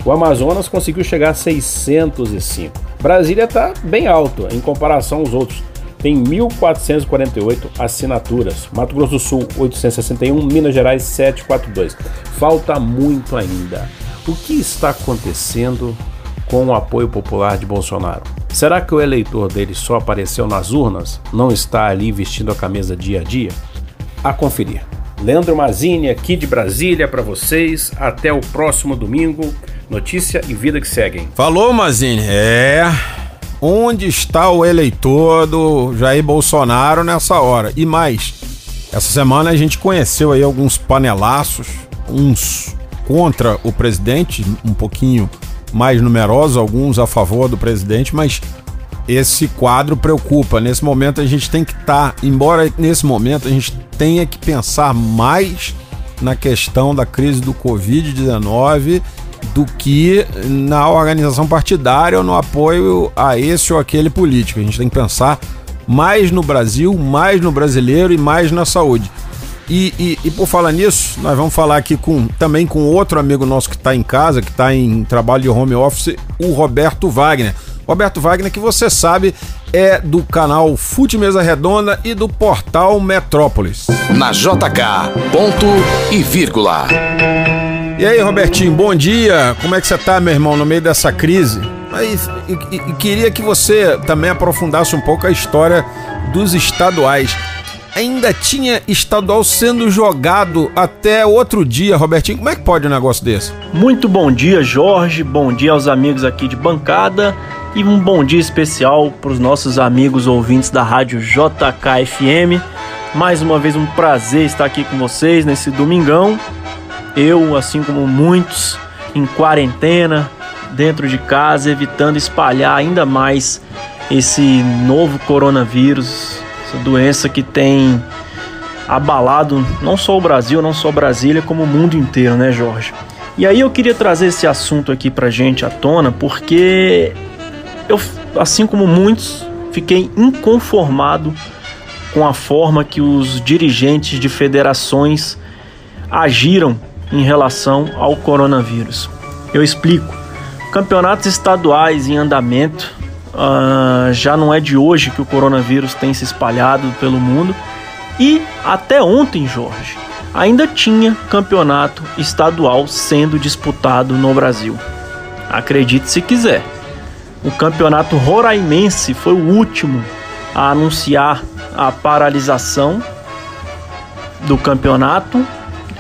O Amazonas conseguiu chegar a 605. Brasília está bem alto em comparação aos outros tem 1.448 assinaturas. Mato Grosso do Sul, 861. Minas Gerais, 742. Falta muito ainda. O que está acontecendo com o apoio popular de Bolsonaro? Será que o eleitor dele só apareceu nas urnas? Não está ali vestindo a camisa dia a dia? A conferir. Leandro Mazini aqui de Brasília para vocês. Até o próximo domingo. Notícia e vida que seguem. Falou, Mazini. É. Onde está o eleitor do Jair Bolsonaro nessa hora? E mais, essa semana a gente conheceu aí alguns panelaços, uns contra o presidente, um pouquinho mais numerosos, alguns a favor do presidente, mas esse quadro preocupa. Nesse momento a gente tem que estar, tá, embora nesse momento a gente tenha que pensar mais na questão da crise do Covid-19 do que na organização partidária ou no apoio a esse ou aquele político. A gente tem que pensar mais no Brasil, mais no brasileiro e mais na saúde. E, e, e, por falar nisso, nós vamos falar aqui com também com outro amigo nosso que está em casa, que está em trabalho de home office, o Roberto Wagner. Roberto Wagner, que você sabe é do canal Fute Mesa Redonda e do portal Metrópolis. Na JK, ponto e vírgula. E aí, Robertinho, bom dia. Como é que você tá, meu irmão, no meio dessa crise? E, e, e queria que você também aprofundasse um pouco a história dos estaduais ainda tinha estadual sendo jogado até outro dia, Robertinho. Como é que pode um negócio desse? Muito bom dia, Jorge. Bom dia aos amigos aqui de bancada. E um bom dia especial para os nossos amigos ouvintes da rádio JKFM. Mais uma vez um prazer estar aqui com vocês nesse domingão. Eu, assim como muitos, em quarentena, dentro de casa, evitando espalhar ainda mais esse novo coronavírus, essa doença que tem abalado não só o Brasil, não só Brasília, como o mundo inteiro, né, Jorge? E aí eu queria trazer esse assunto aqui pra gente à tona, porque eu, assim como muitos, fiquei inconformado com a forma que os dirigentes de federações agiram em relação ao coronavírus. Eu explico. Campeonatos estaduais em andamento Uh, já não é de hoje que o coronavírus tem se espalhado pelo mundo. E até ontem, Jorge, ainda tinha campeonato estadual sendo disputado no Brasil. Acredite se quiser. O campeonato roraimense foi o último a anunciar a paralisação do campeonato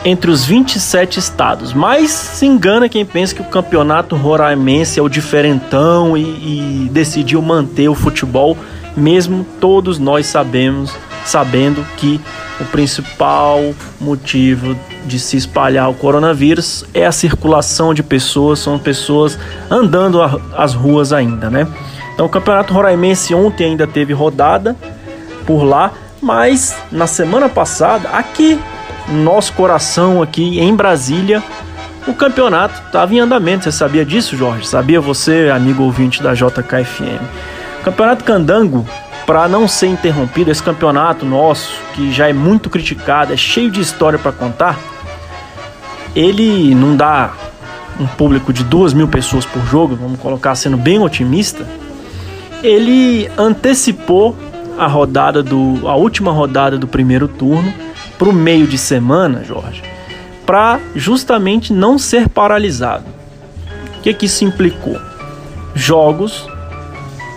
entre os 27 estados. Mas se engana quem pensa que o campeonato roraimense é o diferentão e, e decidiu manter o futebol, mesmo todos nós sabemos, sabendo que o principal motivo de se espalhar o coronavírus é a circulação de pessoas, são pessoas andando as ruas ainda, né? Então o Campeonato Roraimense ontem ainda teve rodada por lá, mas na semana passada, aqui nosso coração aqui em Brasília, o campeonato estava em andamento. Você sabia disso, Jorge? Sabia você, amigo ouvinte da JKFM? Campeonato Candango, para não ser interrompido, esse campeonato nosso, que já é muito criticado, é cheio de história para contar, ele não dá um público de duas mil pessoas por jogo, vamos colocar sendo bem otimista, ele antecipou a rodada do a última rodada do primeiro turno para o meio de semana, Jorge, para justamente não ser paralisado. O que, que isso implicou? Jogos,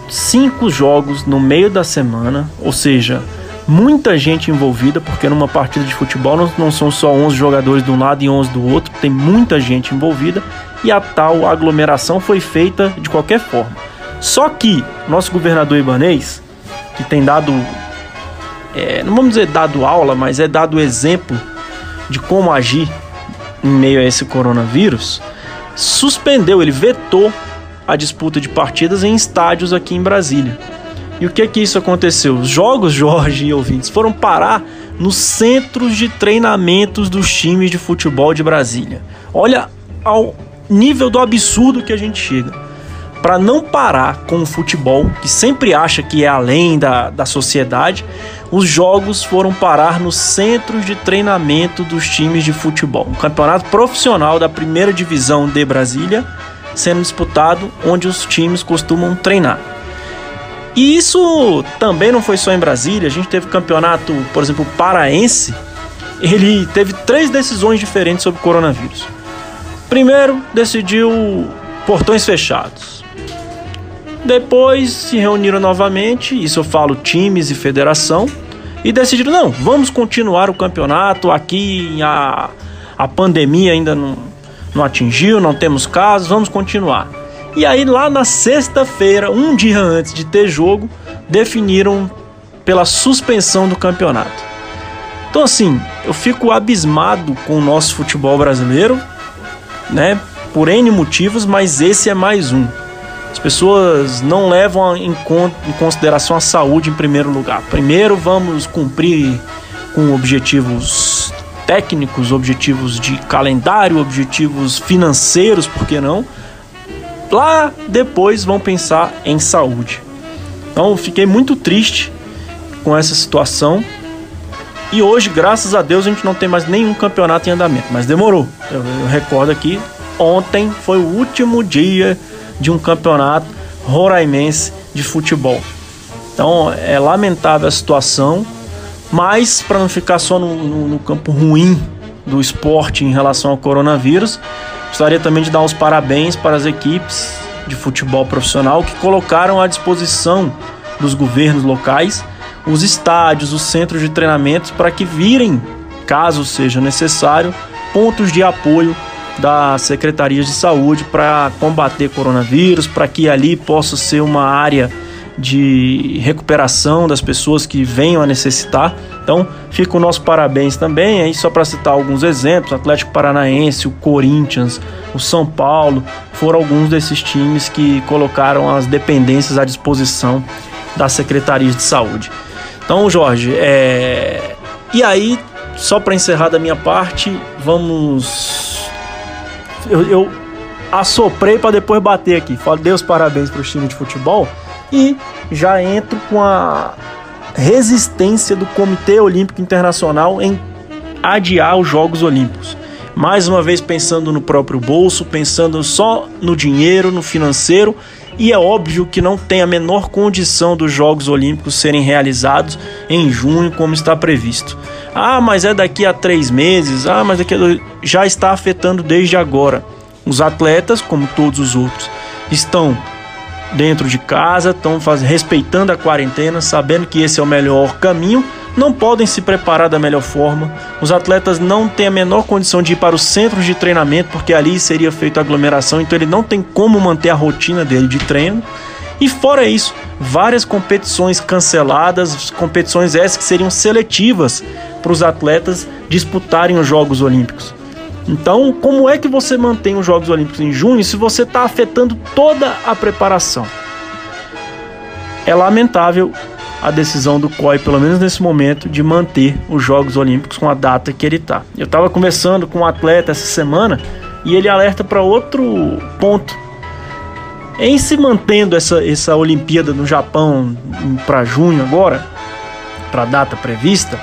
cinco jogos no meio da semana, ou seja, muita gente envolvida, porque numa partida de futebol não, não são só 11 jogadores de um lado e 11 do outro, tem muita gente envolvida e a tal aglomeração foi feita de qualquer forma. Só que nosso governador Ibanês, que tem dado é, não vamos dizer dado aula, mas é dado exemplo de como agir em meio a esse coronavírus, suspendeu, ele vetou a disputa de partidas em estádios aqui em Brasília. E o que que isso aconteceu? Os jogos, <laughs> Jorge e ouvintes, foram parar nos centros de treinamentos dos times de futebol de Brasília. Olha ao nível do absurdo que a gente chega para não parar com o futebol, que sempre acha que é além da, da sociedade, os jogos foram parar nos centros de treinamento dos times de futebol. Um campeonato profissional da primeira divisão de Brasília sendo disputado onde os times costumam treinar. E isso também não foi só em Brasília, a gente teve campeonato, por exemplo, paraense, ele teve três decisões diferentes sobre o coronavírus. Primeiro, decidiu portões fechados. Depois se reuniram novamente, isso eu falo times e federação, e decidiram: não, vamos continuar o campeonato. Aqui a, a pandemia ainda não, não atingiu, não temos casos, vamos continuar. E aí, lá na sexta-feira, um dia antes de ter jogo, definiram pela suspensão do campeonato. Então, assim, eu fico abismado com o nosso futebol brasileiro, né? Por N motivos, mas esse é mais um. As pessoas não levam em, consideração a saúde em primeiro lugar. Primeiro vamos cumprir com objetivos técnicos, objetivos de calendário, objetivos financeiros, por que não? Lá depois vão pensar em saúde. Então fiquei muito triste com essa situação. E hoje, graças a Deus, a gente não tem mais nenhum campeonato em andamento, mas demorou. Eu, eu recordo aqui, ontem foi o último dia de um campeonato roraimense de futebol. Então é lamentável a situação, mas para não ficar só no, no, no, campo ruim do esporte em relação ao coronavírus, gostaria também de dar os parabéns para as equipes de futebol profissional que colocaram à disposição dos governos locais os estádios, os centros de treinamento para que virem, caso seja necessário, pontos de apoio das secretarias de saúde para combater coronavírus, para que ali possa ser uma área de recuperação das pessoas que venham a necessitar. Então, fica o nosso parabéns também, aí só para citar alguns exemplos, Atlético Paranaense, o Corinthians, o São Paulo, foram alguns desses times que colocaram as dependências à disposição das secretarias de saúde. Então, Jorge, é... e aí, só para encerrar da minha parte, vamos. Eu, eu assoprei para depois bater aqui. Falo, Deus parabéns para o time de futebol e já entro com a resistência do Comitê Olímpico Internacional em adiar os Jogos Olímpicos. Mais uma vez pensando no próprio bolso, pensando só no dinheiro, no financeiro, e é óbvio que não tem a menor condição dos Jogos Olímpicos serem realizados em junho, como está previsto. Ah, mas é daqui a três meses, ah, mas daqui a... já está afetando desde agora. Os atletas, como todos os outros, estão dentro de casa, estão respeitando a quarentena, sabendo que esse é o melhor caminho, não podem se preparar da melhor forma. Os atletas não têm a menor condição de ir para os centros de treinamento, porque ali seria feita aglomeração, então ele não tem como manter a rotina dele de treino. E fora isso, várias competições canceladas, competições essas que seriam seletivas para os atletas disputarem os Jogos Olímpicos. Então, como é que você mantém os Jogos Olímpicos em junho se você está afetando toda a preparação? É lamentável a decisão do COI, pelo menos nesse momento, de manter os Jogos Olímpicos com a data que ele está. Eu estava conversando com um atleta essa semana e ele alerta para outro ponto. Em se mantendo essa, essa Olimpíada no Japão para junho agora, para a data prevista,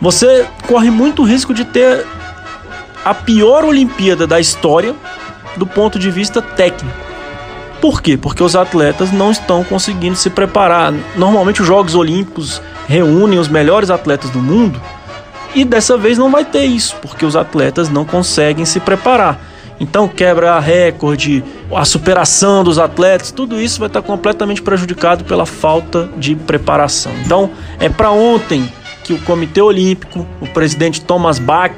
você corre muito risco de ter a pior Olimpíada da história do ponto de vista técnico. Por quê? Porque os atletas não estão conseguindo se preparar. Normalmente os Jogos Olímpicos reúnem os melhores atletas do mundo e dessa vez não vai ter isso, porque os atletas não conseguem se preparar. Então quebra recorde, a superação dos atletas, tudo isso vai estar completamente prejudicado pela falta de preparação. Então é para ontem que o Comitê Olímpico, o presidente Thomas Bach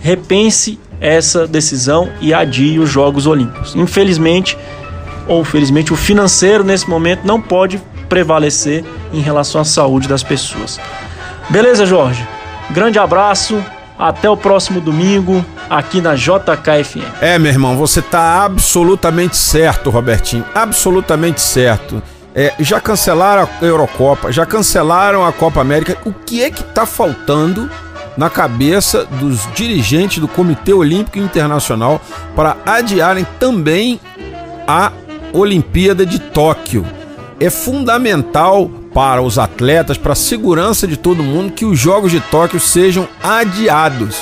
repense essa decisão e adie os Jogos Olímpicos. Infelizmente, ou felizmente, o financeiro nesse momento não pode prevalecer em relação à saúde das pessoas. Beleza, Jorge? Grande abraço, até o próximo domingo aqui na JKFM. É, meu irmão, você tá absolutamente certo, Robertinho, absolutamente certo. É, já cancelaram a Eurocopa, já cancelaram a Copa América. O que é que tá faltando na cabeça dos dirigentes do Comitê Olímpico Internacional para adiarem também a Olimpíada de Tóquio. É fundamental para os atletas, para a segurança de todo mundo, que os Jogos de Tóquio sejam adiados.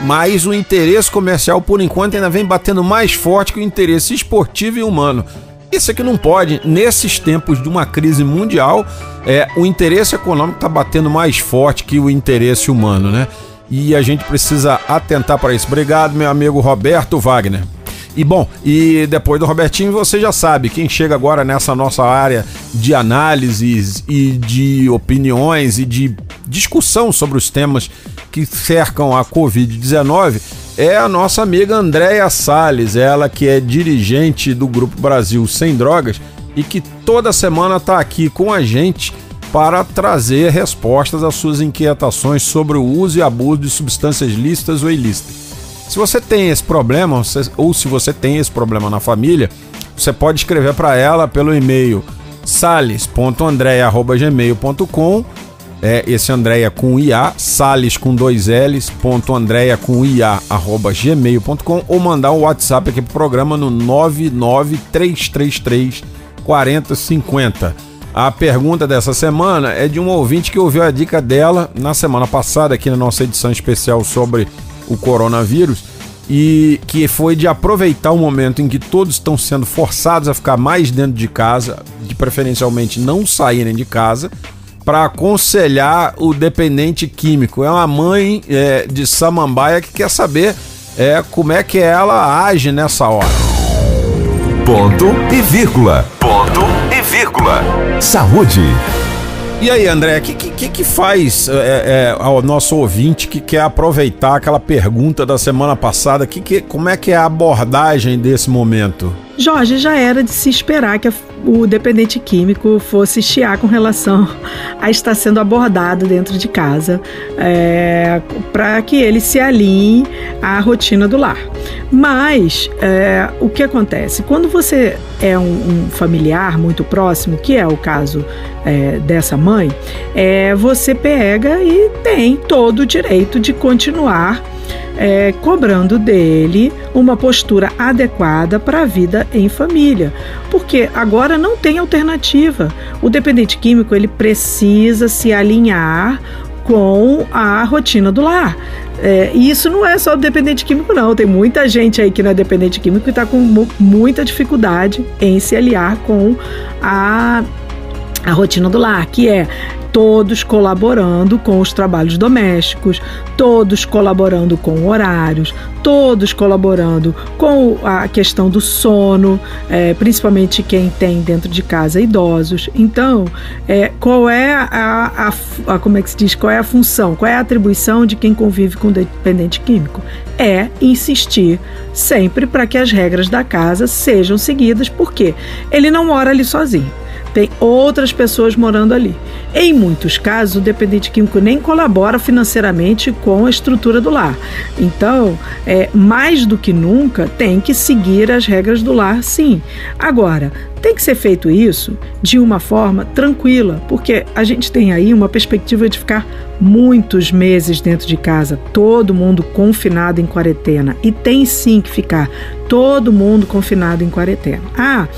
Mas o interesse comercial, por enquanto, ainda vem batendo mais forte que o interesse esportivo e humano. Isso aqui não pode. Nesses tempos de uma crise mundial, é, o interesse econômico está batendo mais forte que o interesse humano, né? E a gente precisa atentar para isso. Obrigado, meu amigo Roberto Wagner. E bom, e depois do Robertinho, você já sabe, quem chega agora nessa nossa área de análises e de opiniões e de discussão sobre os temas que cercam a Covid-19 é a nossa amiga Andréia Sales, ela que é dirigente do Grupo Brasil Sem Drogas e que toda semana está aqui com a gente para trazer respostas às suas inquietações sobre o uso e abuso de substâncias lícitas ou ilícitas. Se você tem esse problema, ou se você tem esse problema na família, você pode escrever para ela pelo e-mail sales.andrea.gmail.com é esse Andréia com IA, Sales com dois L's, ponto Andréia com IA, arroba gmail.com ou mandar um WhatsApp aqui pro programa no 99333 4050. A pergunta dessa semana é de um ouvinte que ouviu a dica dela na semana passada, aqui na nossa edição especial sobre o coronavírus, e que foi de aproveitar o momento em que todos estão sendo forçados a ficar mais dentro de casa, de preferencialmente não saírem de casa, para aconselhar o dependente químico. É uma mãe é, de Samambaia que quer saber é, como é que ela age nessa hora. Ponto e vírgula. Ponto e vírgula. Saúde. E aí, André, o que, que, que faz é, é, ao nosso ouvinte que quer aproveitar aquela pergunta da semana passada? Que, que, como é que é a abordagem desse momento? Jorge, já era de se esperar que o dependente químico fosse chiar com relação a estar sendo abordado dentro de casa, é, para que ele se alinhe à rotina do lar. Mas é, o que acontece? Quando você é um, um, familiar muito próximo, que é o caso é, dessa mãe, você pega e tem todo o direito de continuar é, cobrando dele uma postura adequada para a vida em família, porque agora não tem alternativa. O dependente químico ele precisa se alinhar com a rotina do lar. É, e isso não é só dependente químico, não. Tem muita gente aí que não é dependente químico e está com muita dificuldade em se aliar com a, a rotina do lar, que é todos colaborando com os trabalhos domésticos, todos colaborando com horários, todos colaborando com a questão do sono, é, principalmente quem tem dentro de casa idosos. Então, é, qual é a, a, a, como é que se diz, qual é a função, qual é a atribuição de quem convive com dependente químico? É insistir sempre para que as regras da casa sejam seguidas, porque ele não mora ali sozinho tem outras pessoas morando ali. Em muitos casos, o dependente químico nem colabora financeiramente com a estrutura do lar. Então, é, mais do que nunca, tem que seguir as regras do lar, sim. Agora, tem que ser feito isso de uma forma tranquila, porque a gente tem aí uma perspectiva de ficar muitos meses dentro de casa, todo mundo confinado em quarentena. E tem sim que ficar todo mundo confinado em quarentena. Ah,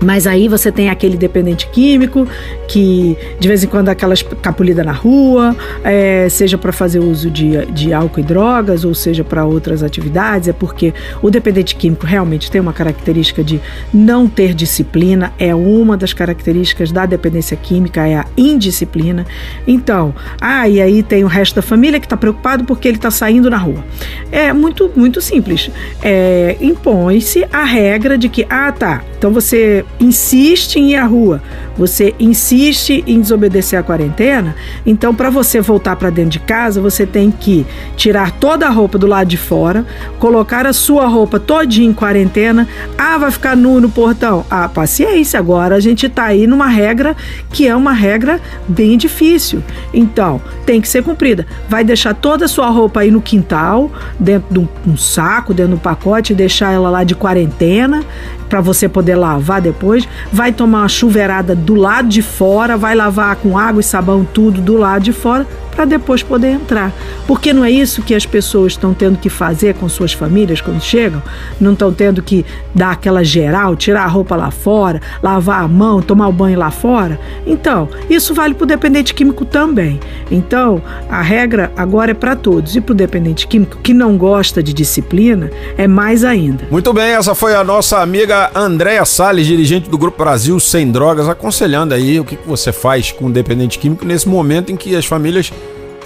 mas aí você tem aquele dependente químico que de vez em quando dá aquelas capulida na rua, é, seja para fazer uso de, de álcool e drogas, ou seja para outras atividades, é porque o dependente químico realmente tem uma característica de não ter disciplina, é uma das características da dependência química, é a indisciplina. Então, ah, e aí tem o resto da família que está preocupado porque ele está saindo na rua. É muito, muito simples. É, Impõe-se a regra de que, ah, tá, então você insiste em ir à rua, você insiste em desobedecer a quarentena, então para você voltar para dentro de casa, você tem que tirar toda a roupa do lado de fora, colocar a sua roupa todinha em quarentena. Ah, vai ficar nu no portão. Ah, paciência, agora a gente está aí numa regra que é uma regra bem difícil. Então, tem que ser cumprida. Vai deixar toda a sua roupa aí no quintal, dentro de um, um saco, dentro de um pacote, deixar ela lá de quarentena para você poder lavar depois. Vai tomar uma chuveirada do lado de fora, vai lavar com água e sabão tudo do lado de fora para depois poder entrar. Porque não é isso que as pessoas estão tendo que fazer com suas famílias quando chegam? Não estão tendo que dar aquela geral, tirar a roupa lá fora, lavar a mão, tomar o banho lá fora? Então, isso vale para o dependente químico também. Então, a regra agora é para todos. E para o dependente químico que não gosta de disciplina, é mais ainda. Muito bem, essa foi a nossa amiga Andréa Salles, dirigente do Grupo Brasil Sem Drogas, aconselhando aí o que você faz com o dependente químico nesse momento em que as famílias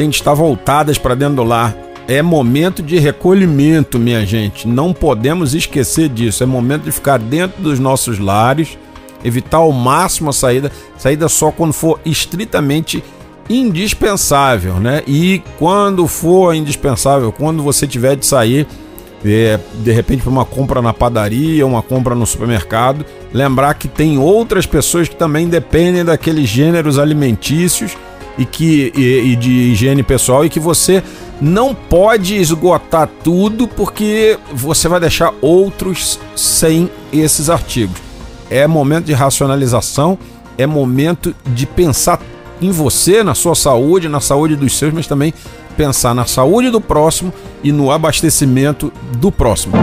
têm de estar voltadas para dentro do lar. É momento de recolhimento, minha gente. Não podemos esquecer disso. É momento de ficar dentro dos nossos lares, evitar ao máximo a saída, saída só quando for estritamente indispensável, né? E quando for indispensável, quando você tiver de sair, é, de repente para uma compra na padaria, uma compra no supermercado, lembrar que tem outras pessoas que também dependem daqueles gêneros alimentícios e que e, e de higiene pessoal e que você não pode esgotar tudo porque você vai deixar outros sem esses artigos. É momento de racionalização, é momento de pensar em você, na sua saúde, na saúde dos seus, mas também pensar na saúde do próximo e no abastecimento do próximo.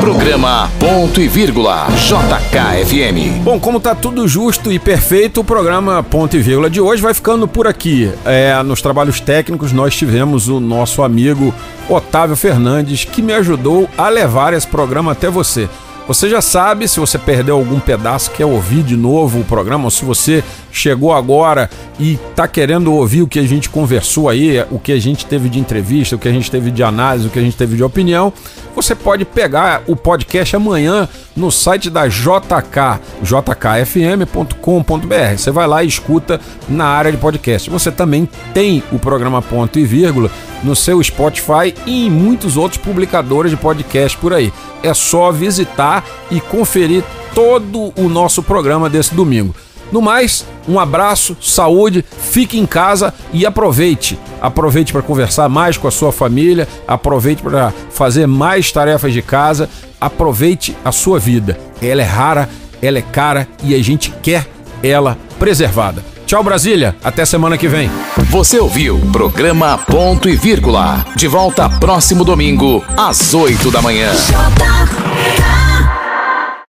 Programa Ponto e Vírgula JKFM. Bom, como tá tudo justo e perfeito, o programa Ponto e Vírgula de hoje vai ficando por aqui. É, nos trabalhos técnicos nós tivemos o nosso amigo Otávio Fernandes que me ajudou a levar esse programa até você. Você já sabe, se você perdeu algum pedaço, quer ouvir de novo o programa, ou se você chegou agora e está querendo ouvir o que a gente conversou aí, o que a gente teve de entrevista, o que a gente teve de análise, o que a gente teve de opinião, você pode pegar o podcast amanhã no site da JK, jkfm.com.br. Você vai lá e escuta na área de podcast. Você também tem o programa Ponto e Vírgula no seu Spotify e em muitos outros publicadores de podcast por aí. É só visitar e conferir todo o nosso programa desse domingo. No mais, um abraço, saúde, fique em casa e aproveite. Aproveite para conversar mais com a sua família, aproveite para fazer mais tarefas de casa, aproveite a sua vida. Ela é rara, ela é cara e a gente quer ela preservada. Tchau, Brasília. Até semana que vem. Você ouviu programa Ponto e Vírgula. De volta próximo domingo, às 8 da manhã.